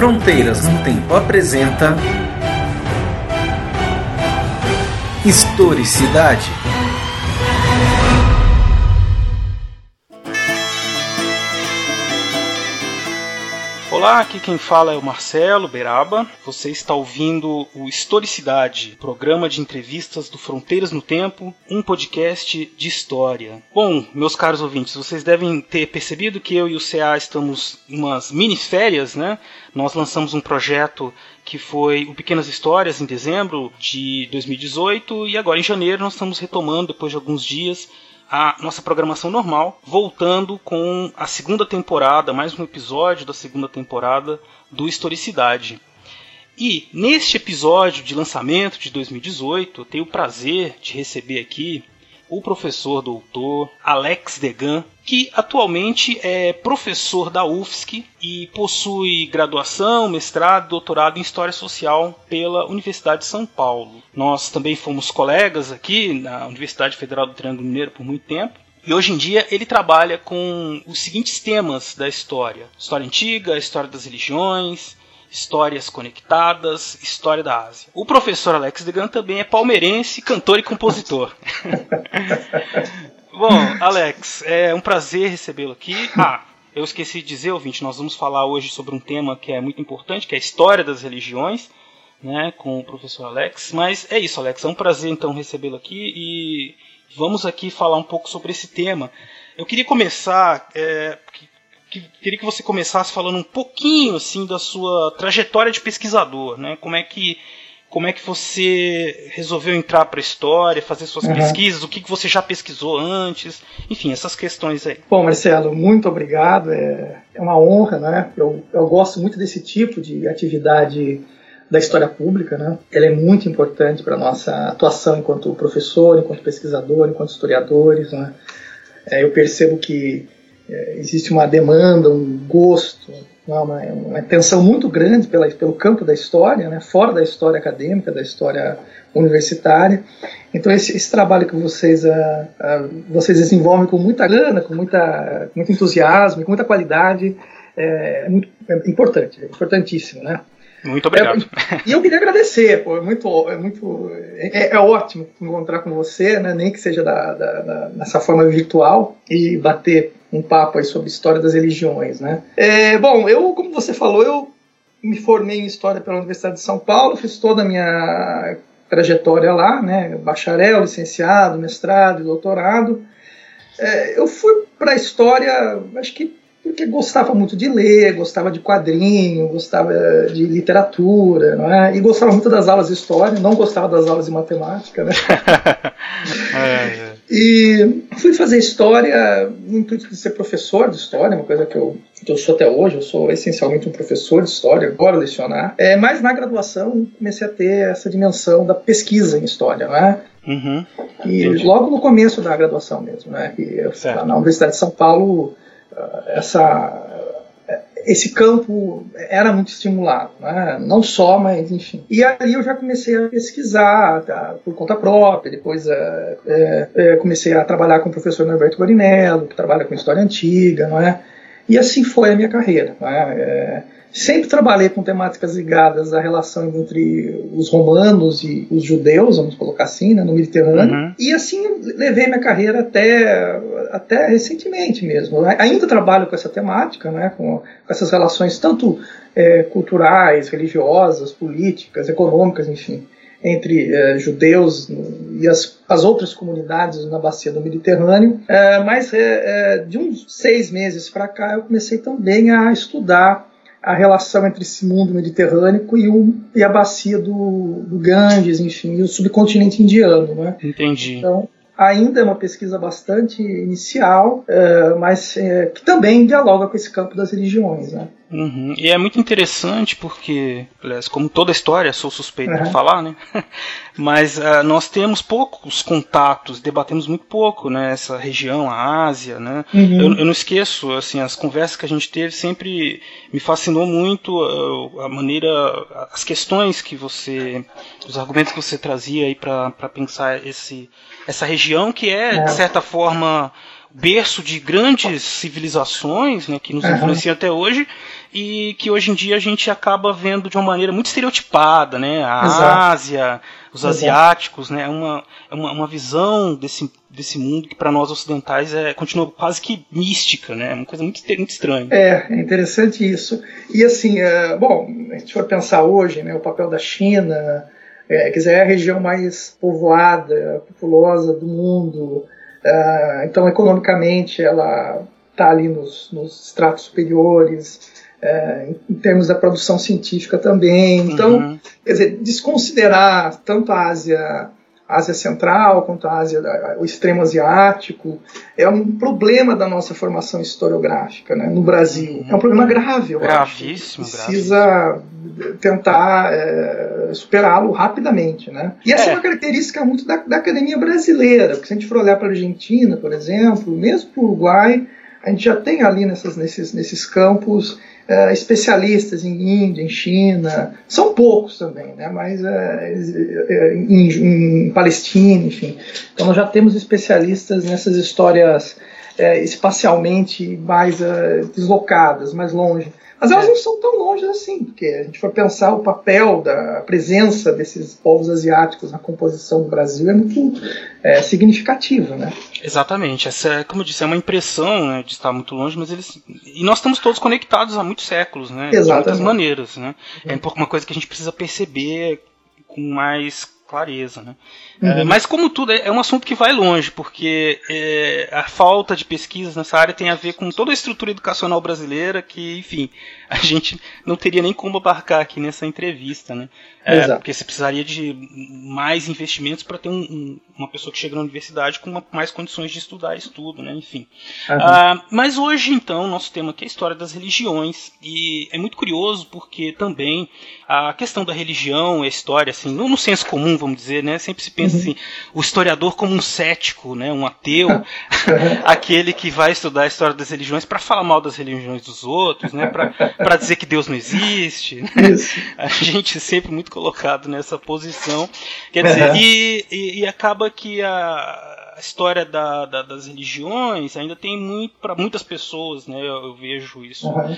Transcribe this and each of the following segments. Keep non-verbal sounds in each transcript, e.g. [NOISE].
Fronteiras no Tempo apresenta Historicidade. Olá, aqui quem fala é o Marcelo Beraba. Você está ouvindo o Historicidade, programa de entrevistas do Fronteiras no Tempo, um podcast de história. Bom, meus caros ouvintes, vocês devem ter percebido que eu e o CA estamos em umas mini férias, né? Nós lançamos um projeto que foi o Pequenas Histórias em dezembro de 2018 e agora em janeiro nós estamos retomando depois de alguns dias a nossa programação normal, voltando com a segunda temporada, mais um episódio da segunda temporada do Historicidade. E neste episódio de lançamento de 2018, eu tenho o prazer de receber aqui o professor doutor Alex Degan, que atualmente é professor da UFSC e possui graduação, mestrado doutorado em História Social pela Universidade de São Paulo. Nós também fomos colegas aqui na Universidade Federal do Triângulo Mineiro por muito tempo. E hoje em dia ele trabalha com os seguintes temas da história: história antiga, história das religiões, Histórias Conectadas, História da Ásia. O professor Alex Degan também é palmeirense, cantor e compositor. [LAUGHS] Bom, Alex, é um prazer recebê-lo aqui. Ah, eu esqueci de dizer, ouvinte, nós vamos falar hoje sobre um tema que é muito importante, que é a história das religiões, né, com o professor Alex. Mas é isso, Alex, é um prazer então recebê-lo aqui e vamos aqui falar um pouco sobre esse tema. Eu queria começar, é, que, queria que você começasse falando um pouquinho assim da sua trajetória de pesquisador, né? Como é que como é que você resolveu entrar para a história, fazer suas uhum. pesquisas, o que, que você já pesquisou antes, enfim, essas questões aí. Bom, Marcelo, muito obrigado, é, é uma honra, né? Eu, eu gosto muito desse tipo de atividade da história pública, né? Ela é muito importante para nossa atuação enquanto professor, enquanto pesquisador, enquanto historiadores, né? É, eu percebo que é, existe uma demanda, um gosto, uma, uma atenção muito grande pela, pelo campo da história, né, fora da história acadêmica, da história universitária. Então esse, esse trabalho que vocês, uh, uh, vocês desenvolvem com muita gana, com, muita, muito entusiasmo, com muita qualidade, é, é muito é importante, é importantíssimo, né? Muito obrigado. É, e eu queria agradecer, pô, é muito, é muito, é, é, ótimo encontrar com você, né, nem que seja da, da, da, nessa forma virtual e bater um papo aí sobre história das religiões, né. É, bom, eu, como você falou, eu me formei em história pela Universidade de São Paulo, fiz toda a minha trajetória lá, né, bacharel, licenciado, mestrado, doutorado. É, eu fui para a história, acho que porque gostava muito de ler, gostava de quadrinho, gostava de literatura, não é? E gostava muito das aulas de história, não gostava das aulas de matemática, né? [LAUGHS] é, é. E fui fazer história no intuito de ser professor de história, uma coisa que eu, que eu sou até hoje, eu sou essencialmente um professor de história, agora lecionar. É, mas na graduação comecei a ter essa dimensão da pesquisa em história, né? Uhum. E Entendi. logo no começo da graduação mesmo, né? E eu, na Universidade de São Paulo essa, esse campo era muito estimulado, né? não só, mas enfim. E aí eu já comecei a pesquisar tá, por conta própria, depois é, é, é comecei a trabalhar com o professor Norberto Guarinello, que trabalha com história antiga, não é? E assim foi a minha carreira. Não é? Sempre trabalhei com temáticas ligadas à relação entre os romanos e os judeus, vamos colocar assim, né, no Mediterrâneo. Uhum. E assim levei minha carreira até, até recentemente mesmo. Ainda trabalho com essa temática, né, com, com essas relações tanto é, culturais, religiosas, políticas, econômicas, enfim, entre é, judeus e as, as outras comunidades na bacia do Mediterrâneo. É, mas é, é, de uns seis meses para cá eu comecei também a estudar a relação entre esse mundo mediterrâneo e, o, e a bacia do, do Ganges, enfim, e o subcontinente indiano. Né? Entendi. Então, ainda é uma pesquisa bastante inicial, é, mas é, que também dialoga com esse campo das religiões. Né? Uhum. E é muito interessante porque, aliás, como toda história, sou suspeito uhum. de falar, né? [LAUGHS] Mas uh, nós temos poucos contatos, debatemos muito pouco nessa né? região, a Ásia, né? Uhum. Eu, eu, não esqueço, assim, as conversas que a gente teve sempre me fascinou muito uh, a maneira, as questões que você, os argumentos que você trazia aí para pensar esse, essa região que é, de é. certa forma, berço de grandes civilizações, né, que nos uhum. influenciam até hoje, e que hoje em dia a gente acaba vendo de uma maneira muito estereotipada, né? A Exato. Ásia, os Exato. asiáticos, né? É uma, é uma, uma visão desse, desse mundo que para nós ocidentais é, continua quase que mística, né? Uma coisa muito, muito estranha. É, é interessante isso. E assim, é, bom, a gente vai pensar hoje, né? O papel da China, é, quer dizer, é a região mais povoada, populosa do mundo. Uh, então, economicamente, ela está ali nos, nos estratos superiores é, em termos da produção científica também. Então, uhum. quer dizer, desconsiderar tanto a Ásia, a Ásia Central quanto a Ásia, o extremo asiático, é um problema da nossa formação historiográfica né, no Brasil. Uhum. É um problema grave, eu gravíssimo, acho. Precisa gravíssimo. tentar é, superá-lo rapidamente. Né? E essa é. é uma característica muito da, da academia brasileira, porque se a gente for olhar para a Argentina, por exemplo, mesmo para o Uruguai, a gente já tem ali nessas, nesses, nesses campos uh, especialistas em Índia, em China, são poucos também, né? mas uh, em, em, Palestina, enfim. Então nós já temos especialistas nessas histórias uh, espacialmente mais deslocadas, mais longe. Mas elas é. não são tão longe assim, porque a gente for pensar o papel da presença desses povos asiáticos na composição do Brasil é muito é, significativa, né? Exatamente. Essa, é, como eu disse, é uma impressão né, de estar muito longe, mas eles e nós estamos todos conectados há muitos séculos, né? Exatamente. De muitas maneiras, né? É uma coisa que a gente precisa perceber com mais clareza, né? Uhum. É, mas como tudo, é, é um assunto que vai longe, porque é, a falta de pesquisas nessa área tem a ver com toda a estrutura educacional brasileira que, enfim, [LAUGHS] a gente não teria nem como abarcar aqui nessa entrevista, né? É, porque você precisaria de mais investimentos para ter um, um, uma pessoa que chega na universidade com uma, mais condições de estudar isso tudo, né? Enfim. Uhum. Ah, mas hoje, então, nosso tema aqui é a história das religiões e é muito curioso porque também a questão da religião, a história, assim, no, no senso comum, vamos dizer, né? Sempre se pensa uhum. assim, o historiador como um cético, né? Um ateu, [LAUGHS] aquele que vai estudar a história das religiões para falar mal das religiões dos outros, né? Para dizer que Deus não existe. Né? A gente sempre muito colocado nessa posição. Quer dizer, uhum. e, e, e, acaba que a, a história da, da, das religiões ainda tem muito para muitas pessoas, né? Eu, eu vejo isso. Uhum.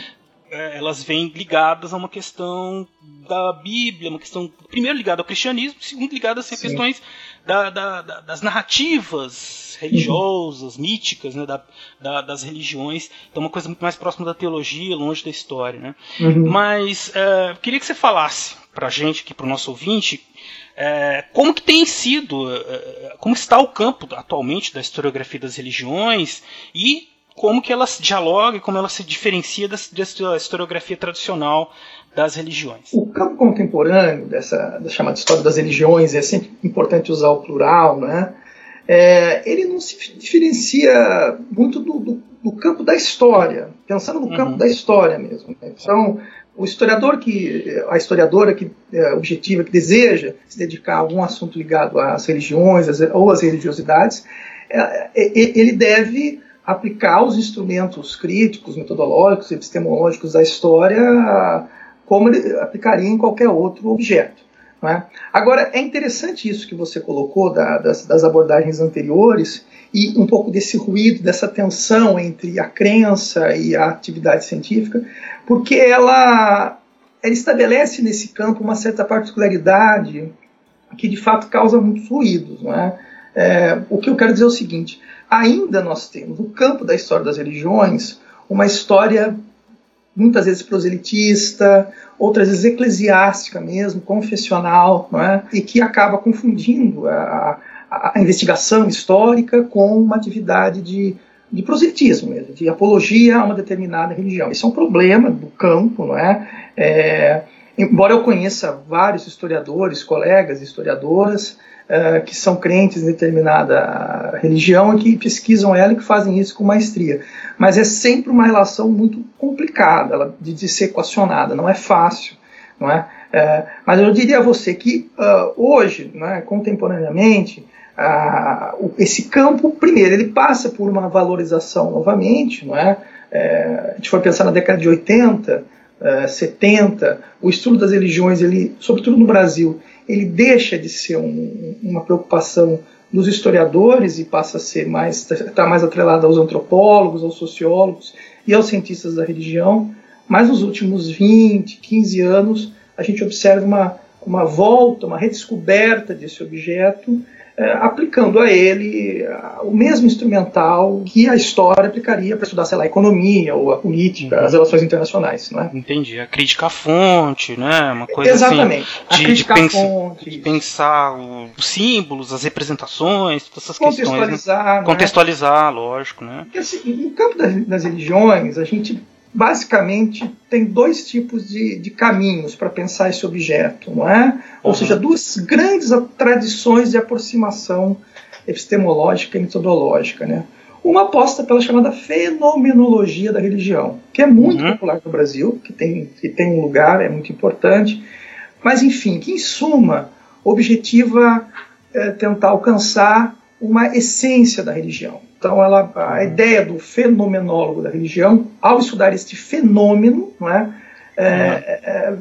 Elas vêm ligadas a uma questão da Bíblia, uma questão primeiro ligada ao cristianismo, segundo ligada assim, a questões da, da, das narrativas religiosas, uhum. míticas, né, da, da, das religiões. Então, uma coisa muito mais próxima da teologia, longe da história. Né? Uhum. Mas uh, queria que você falasse para a gente, aqui para o nosso ouvinte, é, como que tem sido, é, como está o campo atualmente da historiografia das religiões e como que ela dialoga e como ela se diferencia da, da historiografia tradicional das religiões. O campo contemporâneo dessa da chamada história das religiões é sempre importante usar o plural, né? É, ele não se diferencia muito do, do, do, campo da história, pensando no uhum. campo da história mesmo. Né? Então, o historiador que, a historiadora que é, objetiva, que deseja se dedicar a algum assunto ligado às religiões ou às religiosidades, é, é, ele deve aplicar os instrumentos críticos, metodológicos epistemológicos da história como ele aplicaria em qualquer outro objeto. É? Agora, é interessante isso que você colocou da, das, das, abordagens anteriores e um pouco desse ruído, dessa tensão entre a crença e a atividade científica, porque ela, ela estabelece nesse campo uma certa particularidade que de fato causa muitos ruídos. Não é? É, o que eu quero dizer é o seguinte: ainda nós temos no campo da história das religiões uma história muitas vezes proselitista, outras vezes eclesiástica mesmo, confessional, não é? e que acaba confundindo a, a, investigação histórica com uma atividade de, de proselitismo mesmo, de apologia a uma determinada religião. Isso é um problema do campo, não é? é embora eu conheça vários historiadores, colegas historiadoras, uh, que são crentes em determinada religião e que pesquisam ela e que fazem isso com maestria. Mas é sempre uma relação muito complicada de, de ser equacionada, não é fácil. Não é? Uh, mas eu diria a você que uh, hoje, é, contemporaneamente, esse campo, primeiro, ele passa por uma valorização novamente, não é? a gente for pensar na década de 80, 70, o estudo das religiões, ele, sobretudo no Brasil, ele deixa de ser um, uma preocupação dos historiadores e passa a ser mais está mais atrelada aos antropólogos, aos sociólogos e aos cientistas da religião. Mas nos últimos 20, 15 anos, a gente observa uma, uma volta, uma redescoberta desse objeto aplicando a ele o mesmo instrumental que a história aplicaria para estudar, sei lá, a economia ou a política, uhum. as relações internacionais, não é? Entendi. A crítica à fonte, né? Uma coisa Exatamente. Assim, de, a crítica de à fonte. De pensar os símbolos, as representações, todas essas questões. Né? Contextualizar. Né? Contextualizar, lógico, né? Porque, assim, no campo das, das religiões, a gente basicamente tem dois tipos de, de caminhos para pensar esse objeto, não é? Ou uhum. seja, duas grandes tradições de aproximação epistemológica e metodológica, né? Uma aposta pela chamada fenomenologia da religião, que é muito uhum. popular no Brasil, que tem, que tem um lugar, é muito importante, mas enfim, que em suma objetiva é, tentar alcançar uma essência da religião. Então, ela, a ideia do fenomenólogo da religião, ao estudar este fenômeno, não é, é, é,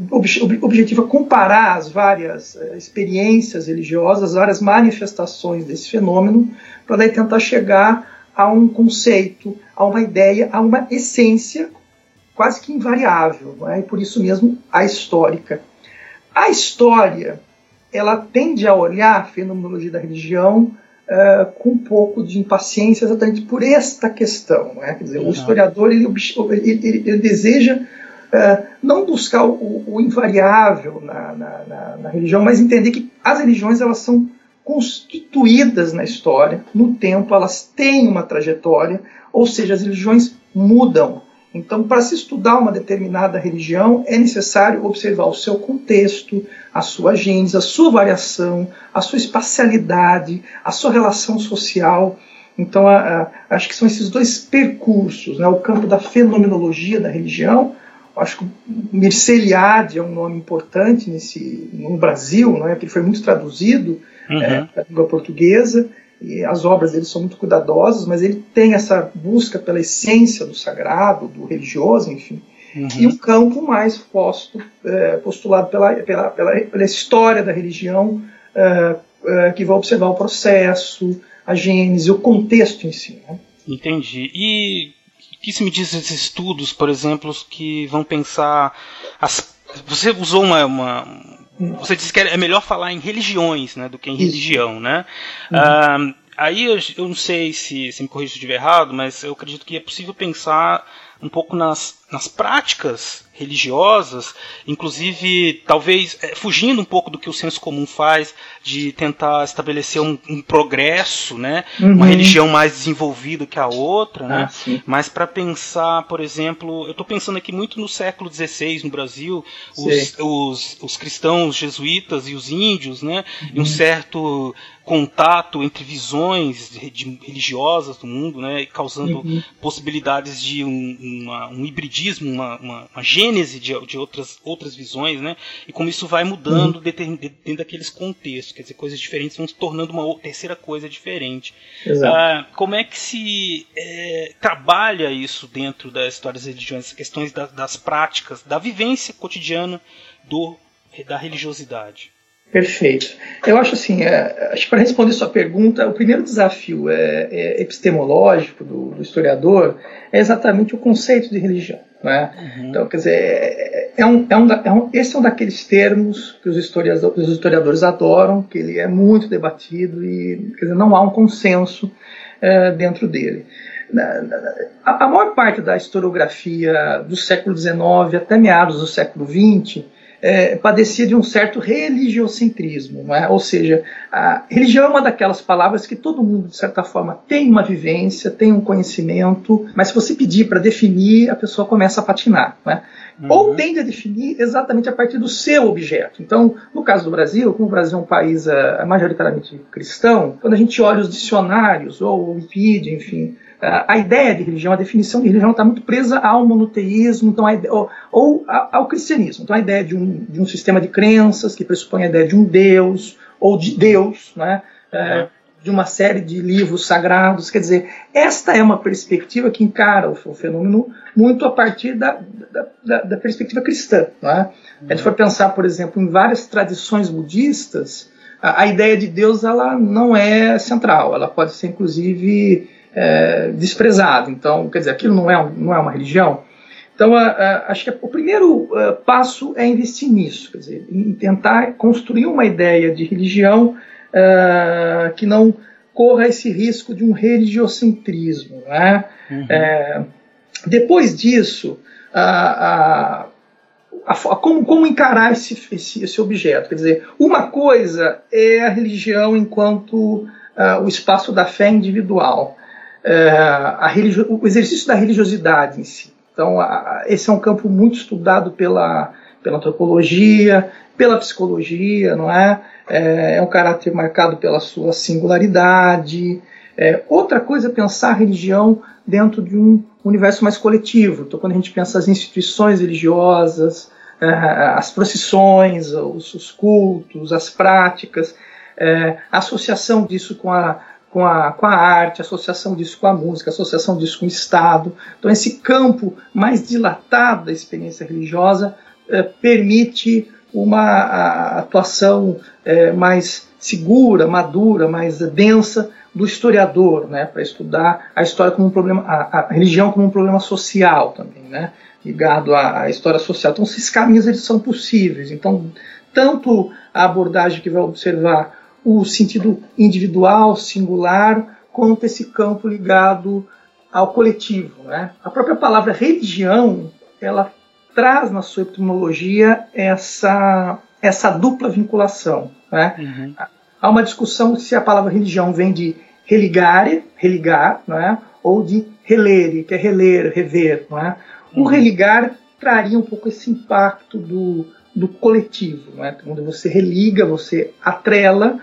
objetiva comparar as várias é, experiências religiosas, as várias manifestações desse fenômeno, para daí tentar chegar a um conceito, a uma ideia, a uma essência quase que invariável, é? e por isso mesmo a histórica. A história, ela tende a olhar a fenomenologia da religião uh, com um pouco de impaciência exatamente por esta questão. Né? Quer dizer, uhum. o historiador ele, ele, ele, ele deseja uh, não buscar o, o invariável na, na, na, na, religião, mas entender que as religiões elas são constituídas na história, no tempo, elas têm uma trajetória, ou seja, as religiões mudam. Então, para se estudar uma determinada religião, é necessário observar o seu contexto, a sua gênese, a sua variação, a sua espacialidade, a sua relação social. Então, a, a, acho que são esses dois percursos, né? o campo da fenomenologia da religião. Acho que Mircea Eliade é um nome importante nesse, no Brasil, não é? porque ele foi muito traduzido uhum. é, para a língua portuguesa e as obras dele são muito cuidadosas, mas ele tem essa busca pela essência do sagrado, do religioso, enfim, uhum. e um campo mais posto, é, postulado pela, pela, pela, pela, história da religião, é, é, que vai observar o processo, a gênese, o contexto em si. Né? Entendi. E o que se me diz esses estudos, por exemplo, que vão pensar as você usou uma, uma, você disse que é melhor falar em religiões né, do que em Isso. religião, né? Uhum. Uh, aí eu, eu, não sei se, se me corrijo se estiver errado, mas eu acredito que é possível pensar um pouco nas, nas práticas religiosas, inclusive talvez é, fugindo um pouco do que o senso comum faz de tentar estabelecer um, um progresso, né, uhum. uma religião mais desenvolvida que a outra, né, ah, mas para pensar, por exemplo, eu estou pensando aqui muito no século XVI no Brasil, os, os, os, cristãos jesuítas e os índios, né, uhum. e um uhum. certo contato entre visões religiosas do mundo, né, causando uhum. possibilidades de um, uma, um hibridismo, uma, uma, uma gênese de, de, outras, outras visões, né, e como isso vai mudando uhum. dentro, dentro daqueles contextos, quer dizer, coisas diferentes vão se tornando uma terceira coisa diferente. Ah, como é que se é, trabalha isso dentro da história das religiões, essas questões da, das práticas, da vivência cotidiana do, da religiosidade? Perfeito. Eu acho assim, é, acho que para responder sua pergunta, o primeiro desafio é, é epistemológico do, do, historiador é exatamente o conceito de religião. Né? Uhum. Então, quer dizer, é, é um, é um, é um, esse é um daqueles termos que os historiadores, os historiadores adoram, que ele é muito debatido e quer dizer, não há um consenso é, dentro dele. A, a maior parte da historiografia do século XIX até meados do século XX é, padecia de um certo religiocentrismo, não é? ou seja, a religião é uma daquelas palavras que todo mundo, de certa forma, tem uma vivência, tem um conhecimento, mas se você pedir para definir, a pessoa começa a patinar. Não é? Uhum. Ou tende a definir exatamente a partir do seu objeto. Então, no caso do Brasil, como o Brasil é um país uh, majoritariamente cristão, quando a gente olha os dicionários, ou o Wikipedia, enfim, a ideia de religião, a definição de religião está muito presa ao monoteísmo então ideia, ou, ou, ao cristianismo. Então a ideia de um, de um sistema de crenças que pressupõe a ideia de um Deus ou de Deus, né? É, de uma série de livros sagrados. Quer dizer, esta é uma perspectiva que encara o, o fenômeno muito a partir da, da, da, da perspectiva cristã. Não é? A gente for pensar, por exemplo, em várias tradições budistas, a, a, ideia de Deus ela não é central, ela pode ser inclusive é, desprezada. Então, quer dizer, aquilo não é, não é uma religião. Então, a, a, acho que o primeiro uh, passo é investir nisso, quer dizer, em tentar construir uma ideia de religião uh, que não corra esse risco de um religiocentrismo. Né? Uhum. É, depois disso, a, como, como, encarar esse, esse, esse, objeto? Quer dizer, uma coisa é a religião enquanto uh, o espaço da fé individual, religio, o exercício da religiosidade em si. Então, a, esse é um campo muito estudado pela, pela antropologia, pela psicologia, não é? É, é um caráter marcado pela sua singularidade. É, outra coisa é pensar a religião dentro de um universo mais coletivo. Então, quando a gente pensa as instituições religiosas, é, as procissões, os, os, cultos, as práticas, é, a associação disso com a, com a, com a arte, associação disso com a música, associação disso com o Estado. Então, esse campo mais dilatado da experiência religiosa é, permite uma atuação é, mais segura, madura, mais densa do historiador, né, para estudar a história como um problema, a, a, religião como um problema social também, né, ligado à, à, história social. Então, esses caminhos eles são possíveis. Então, tanto a abordagem que vai observar o sentido individual, singular, quanto esse campo ligado ao coletivo. Né? A própria palavra religião, ela traz na sua etimologia essa, essa dupla vinculação. Né? Uhum. Há uma discussão se a palavra religião vem de religare, religar, não é? ou de relere, que é reler, rever. Não é? O uhum. religar traria um pouco esse impacto do, do coletivo, não é? quando você religa, você atrela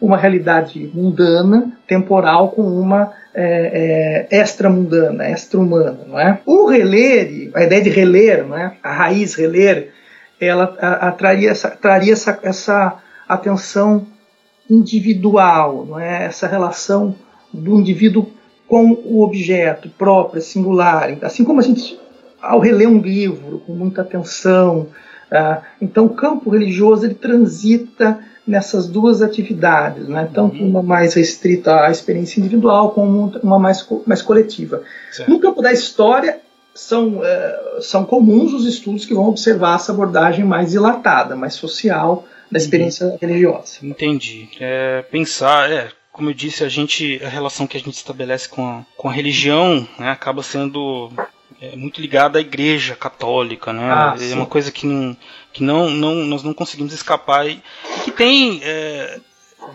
uma realidade mundana, temporal, com uma é, é, extra-mundana, extra-humana. Não é? O reler, a ideia de reler, não é? a raiz reler, ela a, a, traria, essa, traria essa, essa atenção individual, não é? essa relação do indivíduo com o objeto próprio, singular. Assim como a gente, ao reler um livro com muita atenção, uh, então o campo religioso ele transita nessas duas atividades, né? tanto uhum. uma mais restrita à experiência individual como uma mais, mais coletiva. Certo. No campo da história, são, é, são comuns os estudos que vão observar essa abordagem mais dilatada, mais social da experiência uhum. religiosa. Entendi. É, pensar, é, como eu disse, a gente a relação que a gente estabelece com a, com a religião né, acaba sendo é, muito ligada à Igreja Católica, né? Ah, é uma coisa que não que não, não nós não conseguimos escapar e, e que tem é,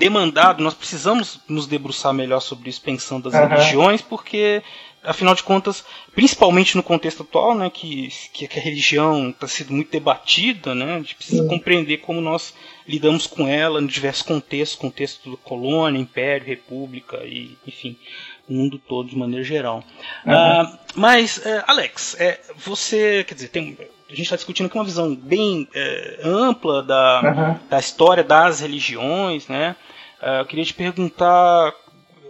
demandado. Nós precisamos nos debruçar melhor sobre isso, pensando as uhum. religiões, porque afinal de contas, principalmente no contexto atual, né, que, que a religião está sendo muito debatida, né, a gente precisa compreender como nós lidamos com ela em diversos contextos, contexto da colônia, império, república e, enfim, o mundo todo de maneira geral. Uhum. Uh, mas, é, Alex, é, você, quer dizer, tem, a gente está discutindo aqui uma visão bem é, ampla da, uhum. da história das religiões, né? Uh, eu queria te perguntar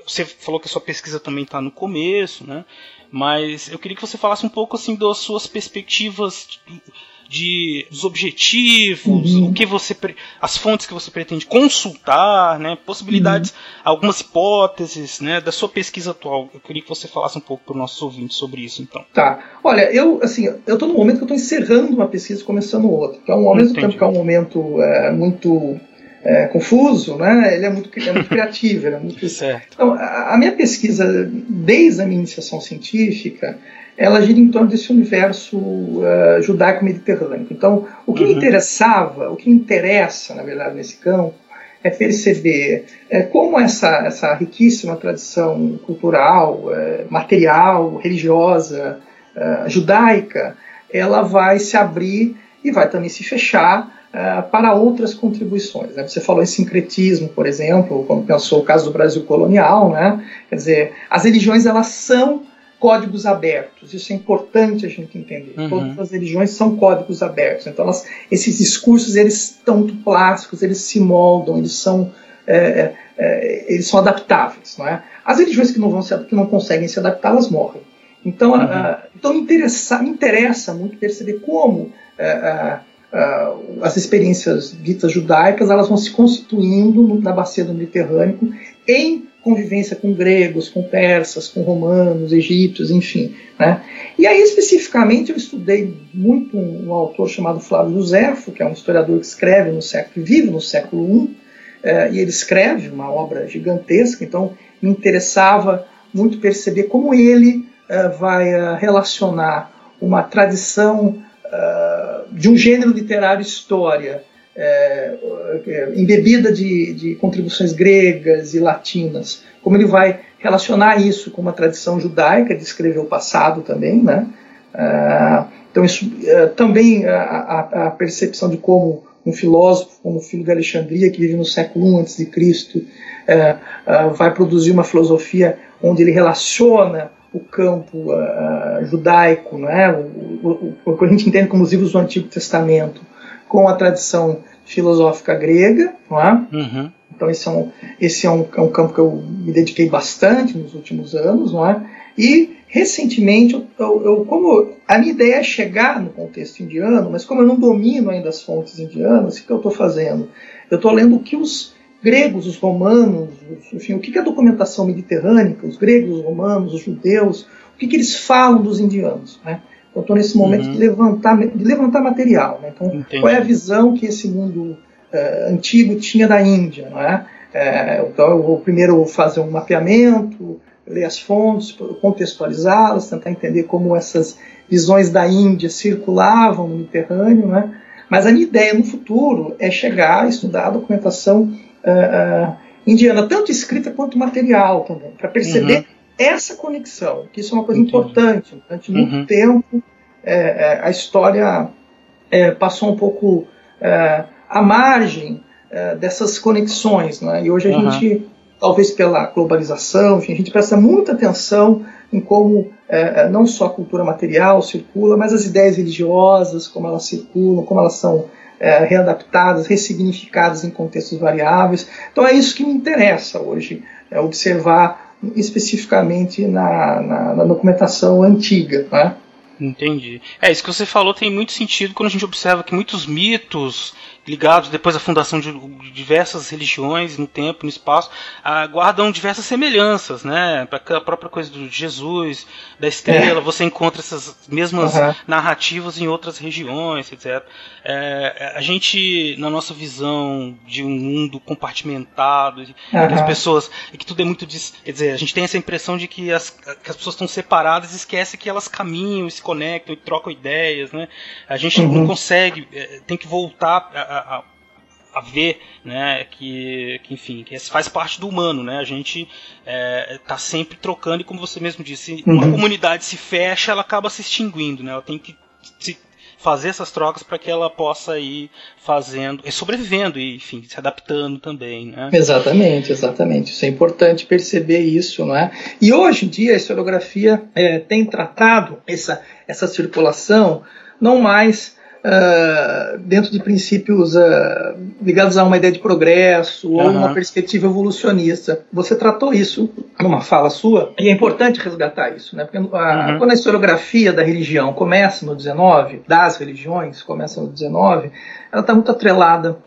você falou que a sua pesquisa também está no começo, né? Mas eu queria que você falasse um pouco assim das suas perspectivas de, de dos objetivos, uhum. o que você as fontes que você pretende consultar, né? Possibilidades, uhum. algumas hipóteses, né? Da sua pesquisa atual. Eu queria que você falasse um pouco para os nossos ouvintes sobre isso, então. Tá. Olha, eu assim, eu estou no momento que eu estou encerrando uma pesquisa e começando outra. Que é um, ao mesmo Entendi. tempo que é um momento é, muito é, confuso, né? ele é muito, é muito criativo. é muito... [LAUGHS] Certo. Então, a, a, minha pesquisa, desde a minha iniciação científica, ela gira em torno desse universo uh, judaico-mediterrâneo. Então, o que uhum. me interessava, o que me interessa, na verdade, nesse campo, é perceber é, como essa, essa riquíssima tradição cultural, é, material, religiosa, é, judaica, ela vai se abrir e vai também se fechar para outras contribuições. Né? Você falou em sincretismo, por exemplo, como pensou o caso do Brasil colonial, né? quer dizer, as religiões elas são códigos abertos. Isso é importante a gente entender. Uhum. Todas as religiões são códigos abertos. Então, elas, esses discursos eles estão muito plásticos, eles se moldam, eles são é, é, eles são adaptáveis, não é? As religiões que não vão se, que não conseguem se adaptar, elas morrem. Então, uhum. então me interessa, me interessa muito perceber como uh, as experiências ditas judaicas elas vão se constituindo na bacia do Mediterrâneo em convivência com gregos, com persas, com romanos, egípcios, enfim. Né? E aí, especificamente, eu estudei muito um, um, autor chamado Flávio Josefo, que é um historiador que escreve no século, vive no século I, eh, e ele escreve uma obra gigantesca, então me interessava muito perceber como ele eh, vai uh, relacionar uma tradição de um gênero literário história é, embebida de, de, contribuições gregas e latinas, como ele vai relacionar isso com uma tradição judaica de escrever o passado também, né? Ah, então isso é, também a, a, a, percepção de como um filósofo como o filho de Alexandria que vive no século I antes de Cristo é, é, vai produzir uma filosofia onde ele relaciona o campo judaico, não é? O, o, o, que a gente entende como os livros do Antigo Testamento, com a tradição filosófica grega, não é? Uhum. Então esse é um, esse é um, é um, campo que eu me dediquei bastante nos últimos anos, não é? E recentemente, eu, eu, eu, como a minha ideia é chegar no contexto indiano, mas como eu não domino ainda as fontes indianas, o que eu estou fazendo? Eu estou lendo o que os gregos, os romanos, enfim, o que, que a documentação mediterrânea, os gregos, os romanos, os judeus, o que, que eles falam dos indianos, né? Eu estou nesse momento uhum. de, levantar, de levantar material. Né? Então, Entendi. qual é a visão que esse mundo uh, antigo tinha da Índia? Não é? é? então, eu vou primeiro fazer um mapeamento, ler as fontes, contextualizá-las, tentar entender como essas visões da Índia circulavam no Mediterrâneo. Né? Mas a minha ideia no futuro é chegar a estudar a documentação uh, uh, indiana, tanto escrita quanto material também, para perceber uhum essa conexão, que isso é uma coisa Entendi. importante. Durante muito uhum. tempo, é, é, a história é, passou um pouco é, à margem é, dessas conexões. Né? E hoje a uhum. gente, talvez pela globalização, a gente presta muita atenção em como é, não só a cultura material circula, mas as ideias religiosas, como elas circulam, como elas são readaptadas, ressignificadas em contextos variáveis. Então é isso que me interessa hoje, é observar especificamente na, na, na documentação antiga. Né? Entendi. É, isso que você falou tem muito sentido quando a gente observa que muitos mitos ligados depois à fundação de diversas religiões no tempo, no espaço, ah, guardam diversas semelhanças, né? A própria coisa do Jesus, da estrela, é. você encontra essas mesmas uhum. narrativas em outras regiões, etc. É, a gente, na nossa visão de um mundo compartimentado, uhum. que as pessoas, e que tudo é muito, quer dizer, a gente tem essa impressão de que as, que as pessoas estão separadas e esquece que elas caminham, se conectam e trocam ideias, né? A gente uhum. não consegue, é, tem que voltar a, a, ver, né, que, que enfim, que faz parte do humano, né? A gente é, tá sempre trocando e como você mesmo disse, uhum. uma comunidade se fecha, ela acaba se extinguindo, né? Ela tem que se fazer essas trocas para que ela possa ir fazendo, e sobrevivendo e, enfim, se adaptando também, né? Exatamente, exatamente. Isso é importante perceber isso, não é? E hoje em dia a historiografia é, tem tratado essa, essa circulação não mais uh, dentro de princípios uh, ligados a uma ideia de progresso ou uhum. uma perspectiva evolucionista. Você tratou isso numa fala sua e é importante resgatar isso, né? Porque a, uhum. quando a historiografia da religião começa no 19, das religiões começa no 19, ela está muito atrelada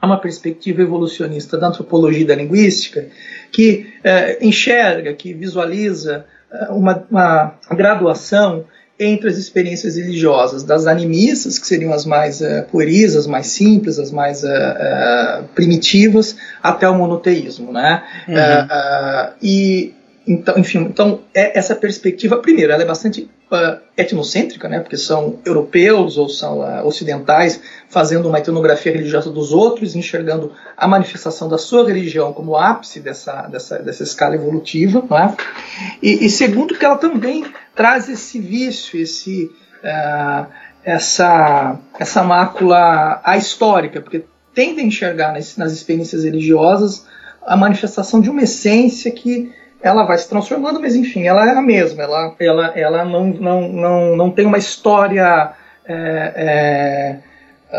a uma perspectiva evolucionista da antropologia e da linguística que uh, enxerga, que visualiza uma, uma graduação entre as experiências religiosas das animistas, que seriam as mais uh, pueris, as mais simples, as mais uh, uh, primitivas, até o monoteísmo, né? Uhum. e então, enfim, então é essa perspectiva, primeiro, ela é bastante uh, etnocêntrica, né, porque são europeus ou são uh, ocidentais fazendo uma etnografia religiosa dos outros, enxergando a manifestação da sua religião como ápice dessa, dessa, dessa escala evolutiva, não é? E, e segundo, que ela também traz esse vício, esse, uh, essa, essa mácula ahistórica, porque tende a enxergar nas, nas experiências religiosas a manifestação de uma essência que ela vai se transformando, mas enfim, ela é a mesma. Ela, ela, ela não, não, não, não tem uma história é, é,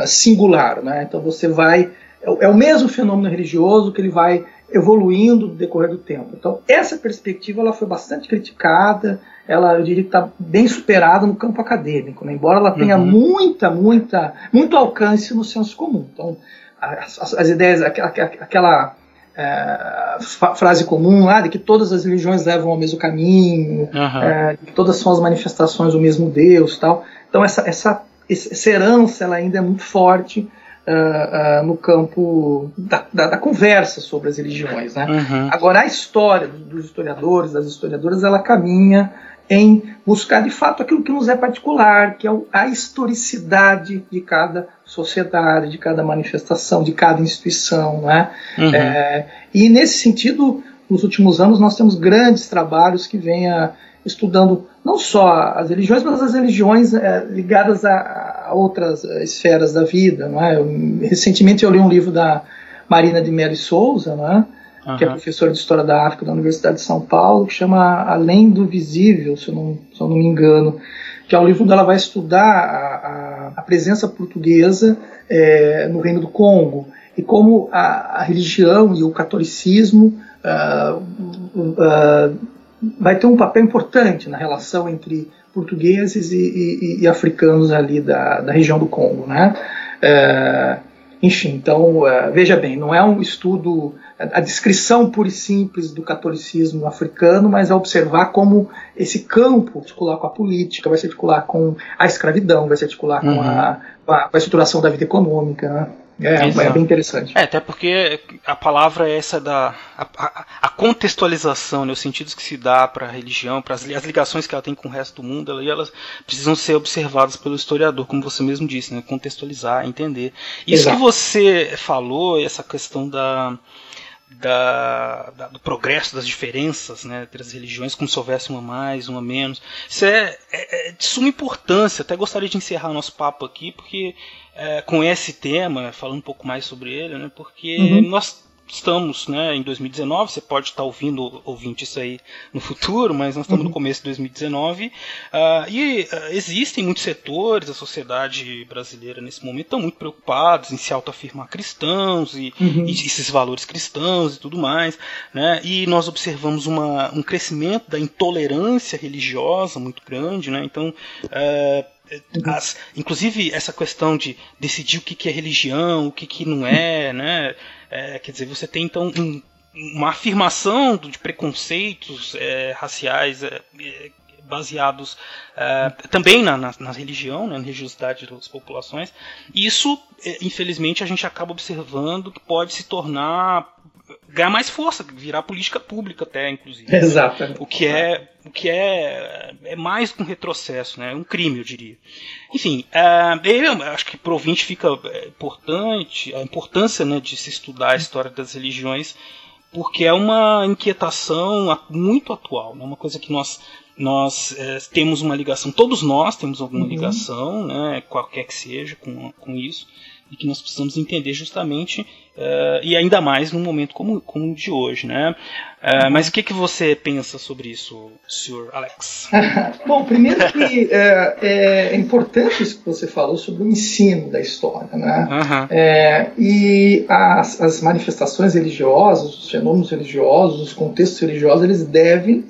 singular. Né? Então você vai é, é o mesmo fenômeno religioso que ele vai evoluindo no decorrer do tempo. Então, essa perspectiva ela foi bastante criticada, ela eu diria que está bem superada no campo acadêmico, né? embora ela tenha uhum. muita, muita, muito alcance no senso comum. Então, as, as, as ideias, aquela, aquela é, frase comum lá de que todas as religiões levam ao mesmo caminho, uhum. é, que todas são as manifestações do mesmo Deus, tal. Então essa, essa, essa herança ela ainda é muito forte uh, uh, no campo da, da, da, conversa sobre as religiões. Né? Uhum. Agora, a história dos historiadores, das historiadoras, ela caminha em buscar de fato aquilo que nos é particular, que é a historicidade de cada sociedade, de cada manifestação, de cada instituição. Né? Uhum. É, e nesse sentido, nos últimos anos, nós temos grandes trabalhos que vêm estudando não só as religiões, mas as religiões é, ligadas a, a, outras esferas da vida. Não é? Eu, recentemente eu li um livro da Marina de Mello Souza? Uhum. que é professora de História da África da Universidade de São Paulo, que chama Além do Visível, se eu não, se eu não me engano, que é o livro onde ela vai estudar a, a, a presença portuguesa é, no Reino do Congo e como a, a religião e o catolicismo uh, uh, vai ter um papel importante na relação entre portugueses e, e, e africanos ali da, da, região do Congo, né? É, enfim, então uh, veja bem, não é um estudo a descrição pura e simples do catolicismo africano, mas é observar como esse campo articular com a política, vai se articular com a escravidão, vai se articular uhum. com, a, com, a, estruturação da vida econômica. Né? É, é, bem interessante. É, até porque a palavra é essa da a, a contextualização, né, os sentidos que se dá para a religião, para as, ligações que ela tem com o resto do mundo, ela, elas precisam ser observadas pelo historiador, como você mesmo disse, né, contextualizar, entender. Isso Exato. que você falou, essa questão da da, da, do progresso das diferenças né, entre as religiões, como se houvesse uma mais, uma menos. Isso é, é, é de suma importância. Até gostaria de encerrar nosso papo aqui, porque é, com esse tema, falando um pouco mais sobre ele, né, porque uhum. nós estamos né, em 2019, você pode estar ouvindo, ouvinte isso aí no futuro, mas nós estamos uhum. no começo de 2019 uh, e uh, existem muitos setores da sociedade brasileira nesse momento estão muito preocupados em se autoafirmar cristãos e, uhum. e, esses valores cristãos e tudo mais, né? E nós observamos uma, um crescimento da intolerância religiosa muito grande, né? Então uh, as, inclusive essa questão de decidir o que, que é religião, o que, que não é, né? É, quer dizer, você tem então um, uma afirmação de preconceitos é, raciais é, é baseados é, também na, na, na, religião, né, na religiosidade das populações. Isso, é, infelizmente, a gente acaba observando que pode se tornar ganhar mais força, virar política pública até, inclusive. Exato. O que é o que é, é mais que um retrocesso, né? um crime, eu diria. Enfim, uh, eu acho que para o ouvinte fica é, importante a importância né, de se estudar a história das religiões, porque é uma inquietação muito atual, né? uma coisa que nós nós é, temos uma ligação, todos nós temos alguma uhum. ligação, né, qualquer que seja, com, com isso e que nós precisamos entender justamente uh, e ainda mais num momento como, como o de hoje, né? Uh, mas o que, que você pensa sobre isso, senhor Alex? [LAUGHS] Bom, primeiro que é, é, importante isso que você falou sobre o ensino da história, né? Uhum. É, e as, as manifestações religiosas, os fenômenos religiosos, os contextos religiosos, eles devem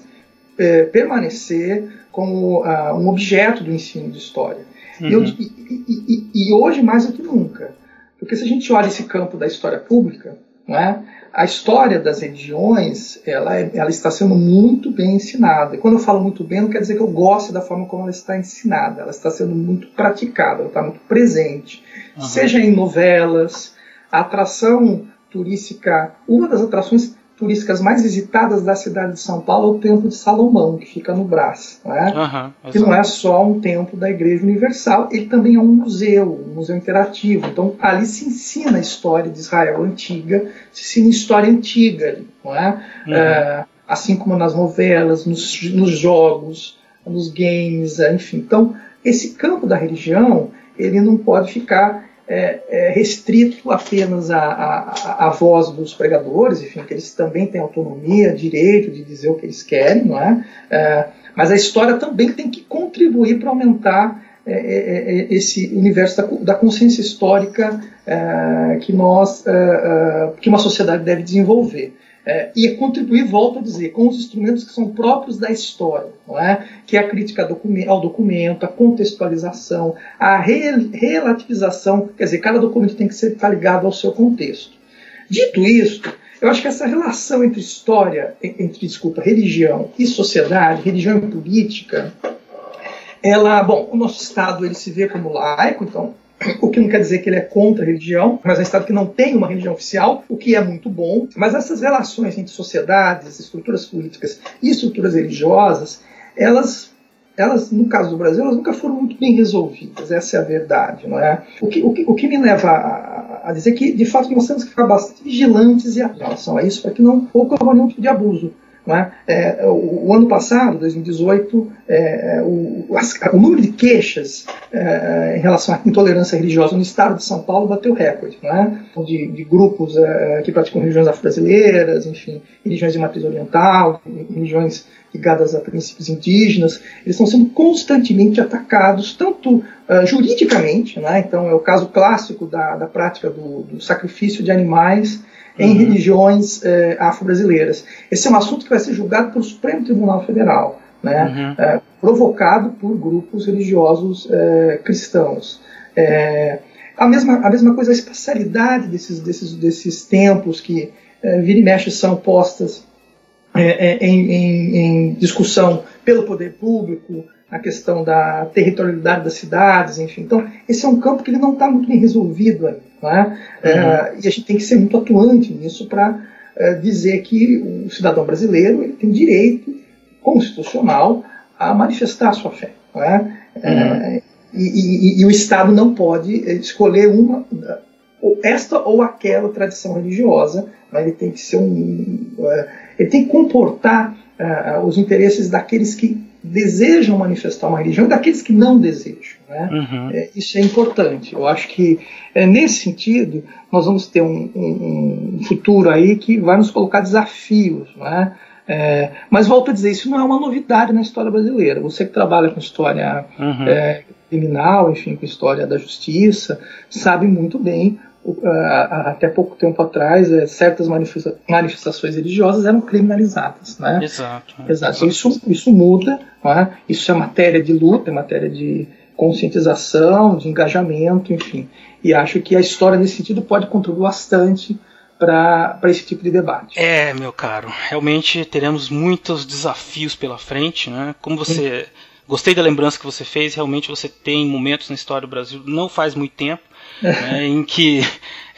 é, permanecer como uh, um objeto do ensino de história. Uhum. Eu, e, e, e, hoje mais do que nunca. Porque se a gente olha esse campo da história pública, é? a história das religiões ela, é, ela está sendo muito bem ensinada. E quando eu falo muito bem, não quer dizer que eu goste da forma como ela está ensinada. Ela está sendo muito praticada, ela está muito presente. Uhum. Seja em novelas, a atração turística, uma das atrações turísticas mais visitadas da cidade de São Paulo é o Templo de Salomão, que fica no Brás. Né? Uhum, que não é só um templo da Igreja Universal, ele também é um museu, um museu interativo. Então, ali se ensina a história de Israel antiga, se ensina história antiga. Não é? Uhum. é assim como nas novelas, nos, nos jogos, nos games, enfim. Então, esse campo da religião, ele não pode ficar é, é restrito apenas à, voz dos pregadores, enfim, que eles também têm autonomia, direito de dizer o que eles querem, não é? é mas a história também tem que contribuir para aumentar é, é, é esse universo da, da consciência histórica que nós, que uma sociedade deve desenvolver. É, e contribuir, volto a dizer, com os instrumentos que são próprios da história, é? que é a crítica ao documento, a contextualização, a re relativização, quer dizer, cada documento tem que ser tá ligado ao seu contexto. Dito isto, eu acho que essa relação entre história, entre, desculpa, religião e sociedade, religião e política, ela, bom, o nosso Estado ele se vê como laico, então o que não quer dizer que ele é contra a religião, mas é um Estado que não tem uma religião oficial, o que é muito bom. Mas essas relações entre sociedades, estruturas políticas e estruturas religiosas, elas, elas no caso do Brasil, elas nunca foram muito bem resolvidas, essa é a verdade. Não é? o, que, o, que, o que me leva a, a dizer que, de fato, nós temos que ficar bastante vigilantes em relação a isso, para que não ocorra nenhum tipo de abuso. É? É, o, o, ano passado, 2018, é, o, as, o, número de queixas é, em relação à intolerância religiosa no estado de São Paulo bateu recorde, é? de, de, grupos é, que praticam religiões afro-brasileiras, enfim, religiões de matriz oriental, religiões ligadas a princípios indígenas, eles estão sendo constantemente atacados, tanto uh, juridicamente, né? então é o caso clássico da, da prática do, do sacrifício de animais em uhum. religiões eh, afro-brasileiras. Esse é um assunto que vai ser julgado pelo Supremo Tribunal Federal, né, uhum. eh, provocado por grupos religiosos eh, cristãos. a, mesma, a mesma coisa, a espacialidade desses, desses, desses templos que vira e mexe são postas em, em, em discussão pelo poder público, a questão da territorialidade das cidades, enfim. Então, esse é um campo que ele não está muito bem resolvido ainda. Né? Uhum. É, e a gente tem que ser muito atuante nisso para é, dizer que o cidadão brasileiro ele tem direito constitucional a manifestar a sua fé. Né? Uhum. E, e, e, o Estado não pode escolher uma esta ou aquela tradição religiosa, mas ele tem que ser um, é, ele tem que comportar os interesses daqueles que desejam manifestar uma religião e daqueles que não desejam. Né? Uhum. É, isso é importante. Eu acho que, é, nesse sentido, nós vamos ter um, um, um, futuro aí que vai nos colocar desafios. Né? É, mas volto a dizer, isso não é uma novidade na história brasileira. Você que trabalha com história uhum. é, criminal, enfim, com história da justiça, sabe muito bem até pouco tempo atrás, é, certas manifestações religiosas eram criminalizadas. Né? Exato. Exato. Isso, isso muda, né? isso é matéria de luta, é matéria de conscientização, de engajamento, enfim. E acho que a história, nesse sentido, pode contribuir bastante para esse tipo de debate. É, meu caro, realmente teremos muitos desafios pela frente, né? Como você. Gostei da lembrança que você fez, realmente você tem momentos na história do Brasil, não faz muito tempo, [LAUGHS] né, em que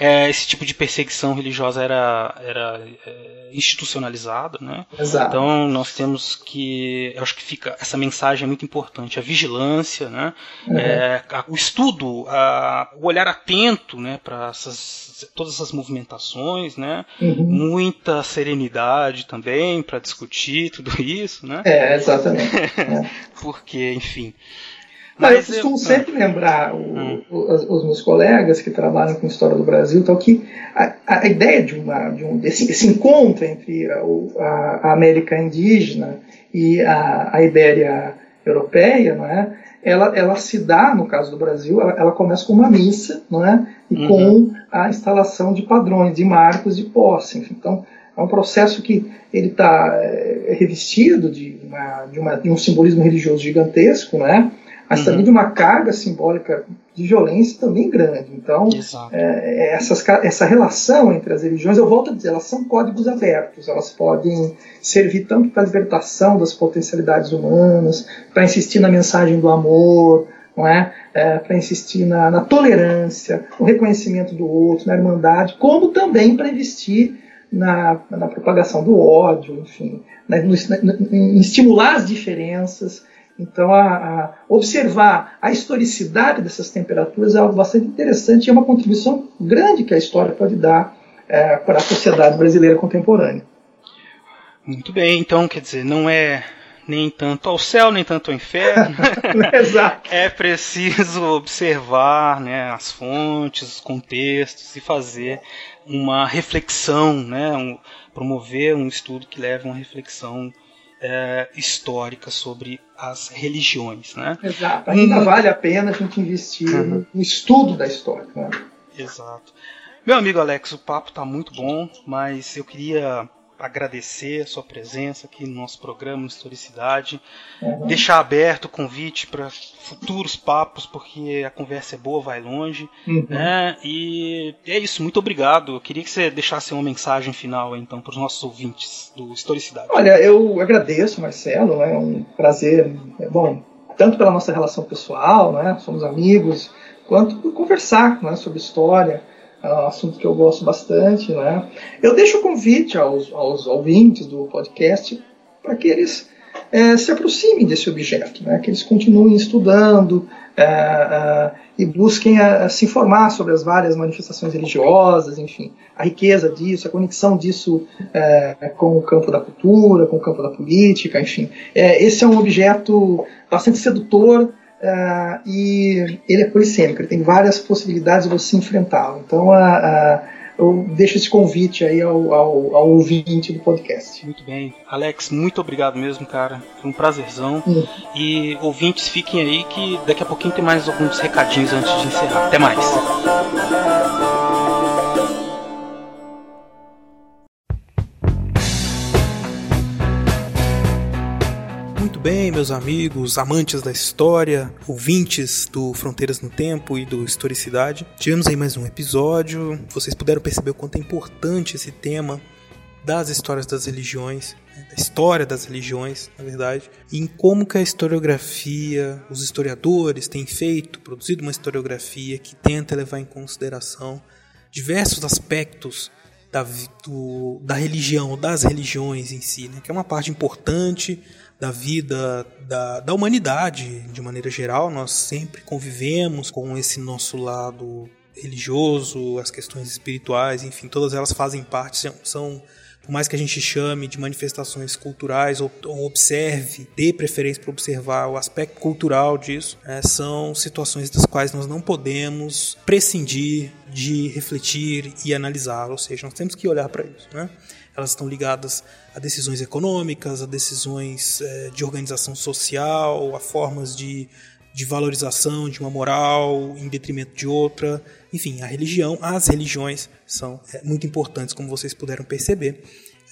é, esse tipo de perseguição religiosa era, era é, institucionalizada, né? Exato. Então nós temos que, eu acho que fica essa mensagem é muito importante, a vigilância, né? Uhum. É, a, o estudo, a, o olhar atento, né, para essas, todas essas movimentações, né? Uhum. Muita serenidade também para discutir tudo isso, né? É, exatamente. [LAUGHS] é. Porque, enfim. Mas eu costumo eu... sempre lembrar o, hum. os, os, meus colegas que trabalham com história do Brasil, então que a, a ideia de, uma, de um desse, esse encontro entre a, a, América indígena e a, a Ibéria europeia, não é? Ela, ela se dá, no caso do Brasil, ela, ela começa com uma missa, não é? E uhum. com a instalação de padrões, de marcos de posse. Enfim. Então, é um processo que ele está é, revestido de, uma, de, uma, de um simbolismo religioso gigantesco, né? Mas uhum. também de uma carga simbólica de violência também grande. Então, é, é, essas, essa relação entre as religiões, eu volto a dizer, elas são códigos abertos, elas podem servir tanto para a libertação das potencialidades humanas, para insistir na mensagem do amor, não é? é para insistir na, na, tolerância, no reconhecimento do outro, na irmandade, como também para investir na, na propagação do ódio, enfim, na, no, em estimular as diferenças então, a, a observar a historicidade dessas temperaturas é algo bastante interessante e é uma contribuição grande que a história pode dar é, para a sociedade brasileira contemporânea. Muito bem, então, quer dizer, não é nem tanto ao céu, nem tanto ao inferno. [LAUGHS] Exato. É preciso observar né, as fontes, os contextos e fazer uma reflexão, né, um, promover um estudo que leve a uma reflexão é, histórica sobre as religiões, né? Exato. Ainda hum. vale a pena a gente investir uhum. no estudo da história. Né? Exato. Meu amigo Alex, o papo está muito bom, mas eu queria agradecer a sua presença aqui no nosso programa Historicidade, uhum. deixar aberto o convite para futuros papos, porque a conversa é boa, vai longe, uhum. né? E é isso, muito obrigado. Eu queria que você deixasse uma mensagem final então para os nossos ouvintes do Historicidade. Olha, eu agradeço, Marcelo, é um prazer, é bom, tanto pela nossa relação pessoal, né? Somos amigos, quanto por conversar né, sobre história é um assunto que eu gosto bastante. Né? Eu deixo o convite aos, aos ouvintes do podcast para que eles é, se aproximem desse objeto, né? que eles continuem estudando é, é, e busquem a, a se informar sobre as várias manifestações religiosas, enfim, a riqueza disso, a conexão disso é, com o campo da cultura, com o campo da política, enfim. É, esse é um objeto bastante sedutor Uh, e ele é polissêmico, ele tem várias possibilidades de você enfrentá-lo. Então, uh, uh, eu deixo esse convite aí ao, ao, ao, ouvinte do podcast. Muito bem. Alex, muito obrigado mesmo, cara. Foi um prazerzão. Hum. E ouvintes, fiquem aí que daqui a pouquinho tem mais alguns recadinhos antes de encerrar. Até mais. Bem, meus amigos, amantes da história, ouvintes do Fronteiras no Tempo e do Historicidade? Tivemos aí mais um episódio. Vocês puderam perceber o quanto é importante esse tema das histórias das religiões, né, da história das religiões, na verdade, e em como que a historiografia, os historiadores têm feito, produzido uma historiografia que tenta levar em consideração diversos aspectos da, do, da religião, das religiões em si, né, que é uma parte importante da vida da, da humanidade de maneira geral. Nós sempre convivemos com esse nosso lado religioso, as questões espirituais, enfim, todas elas fazem parte, são, por mais que a gente chame de manifestações culturais ou, ou observe, dê preferência para observar o aspecto cultural disso, é, são situações das quais nós não podemos prescindir de refletir e analisar, ou seja, nós temos que olhar para isso, né? elas estão ligadas a decisões econômicas, a decisões é, de organização social, a formas de, de valorização de uma moral em detrimento de outra. Enfim, a religião, as religiões são é, muito importantes, como vocês puderam perceber.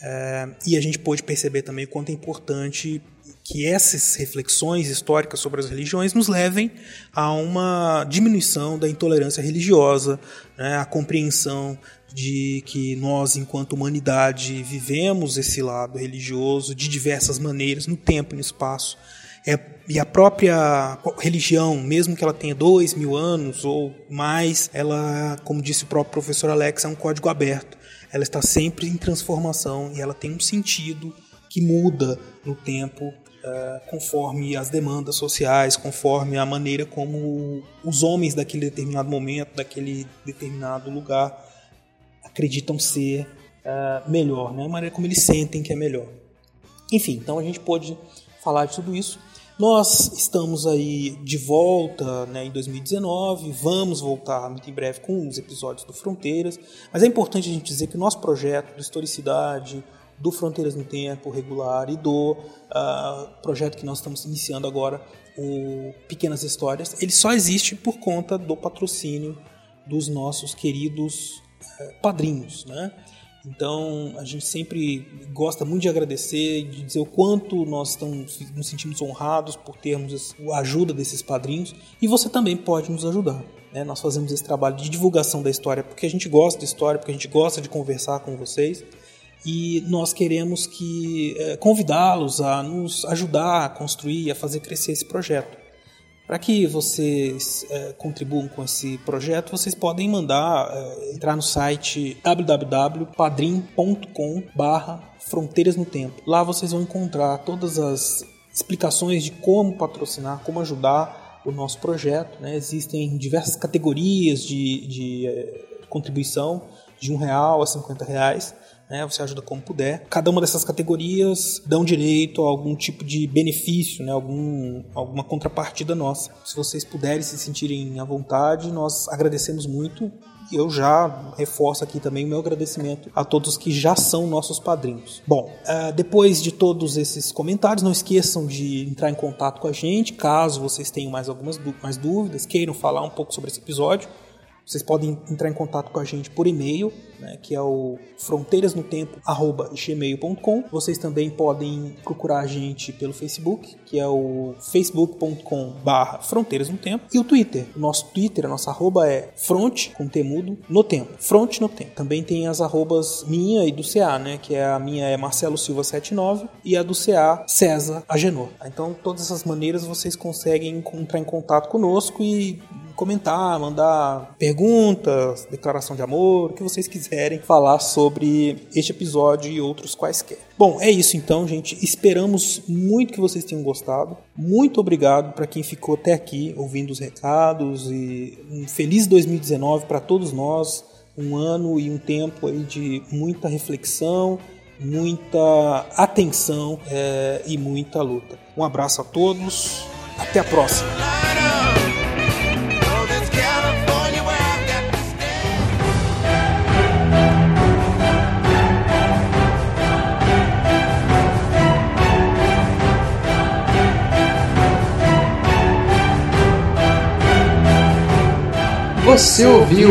É, e a gente pôde perceber também o quanto é importante que essas reflexões históricas sobre as religiões nos levem a uma diminuição da intolerância religiosa, né, a compreensão de que nós, enquanto humanidade, vivemos esse lado religioso de diversas maneiras, no tempo e no espaço. É, e a própria religião, mesmo que ela tenha dois mil anos ou mais, ela, como disse o próprio professor Alex, é um código aberto. Ela está sempre em transformação e ela tem um sentido que muda no tempo uh, conforme as demandas sociais, conforme a maneira como os homens daquele determinado momento, daquele determinado lugar acreditam ser uh, melhor, né? a maneira como eles sentem que é melhor. Enfim, então a gente pôde falar de tudo isso. Nós estamos aí de volta né, em 2019, vamos voltar muito em breve com os episódios do Fronteiras, mas é importante a gente dizer que o nosso projeto do Historicidade, do Fronteiras no Tempo regular e do uh, projeto que nós estamos iniciando agora, o Pequenas Histórias, ele só existe por conta do patrocínio dos nossos queridos padrinhos, né? Então a gente sempre gosta muito de agradecer, de dizer o quanto nós estamos, nos sentimos honrados por termos a ajuda desses padrinhos e você também pode nos ajudar. Né? Nós fazemos esse trabalho de divulgação da história porque a gente gosta de história, porque a gente gosta de conversar com vocês e nós queremos que é, convidá-los a nos ajudar a construir, a fazer crescer esse projeto. Para que vocês é, contribuam com esse projeto, vocês podem mandar é, entrar no site www.padrim.com/barra Fronteiras no Tempo. Lá vocês vão encontrar todas as explicações de como patrocinar, como ajudar o nosso projeto. Né? Existem diversas categorias de, de é, contribuição, de um real a 50 reais né? Você ajuda como puder. Cada uma dessas categorias dão direito a algum tipo de benefício, né? Algum, alguma contrapartida nossa. Se vocês puderem se sentirem à vontade, nós agradecemos muito eu já reforço aqui também o meu agradecimento a todos que já são nossos padrinhos. Bom, uh, depois de todos esses comentários, não esqueçam de entrar em contato com a gente, caso vocês tenham mais algumas mais dúvidas, queiram falar um pouco sobre esse episódio. Vocês podem entrar em contato com a gente por e-mail, né, que é o fronteirasnotempo@gmail.com. Vocês também podem procurar a gente pelo Facebook, que é o facebook.com/fronteiras no tempo, e o Twitter. O nosso Twitter, a nossa arroba é front com temudo no tempo. Front no tempo. Também tem as arrobas minha e do CA, né, que é a minha é Marcelo Silva 79 e a do CA César Agenor. Então, todas essas maneiras vocês conseguem entrar em contato conosco e comentar, mandar perguntas, declaração de amor, o que vocês quiserem falar sobre este episódio e outros quaisquer. Bom, é isso então, gente. Esperamos muito que vocês tenham gostado. Muito obrigado para quem ficou até aqui ouvindo os recados e um feliz 2019 para todos nós. Um ano e um tempo aí de muita reflexão, muita atenção é, e muita luta. Um abraço a todos. Até a próxima. Você ouviu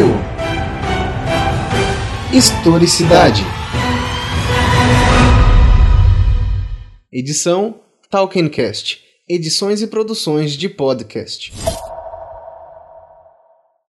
Historicidade. Edição Talkencast. Edições e produções de podcast.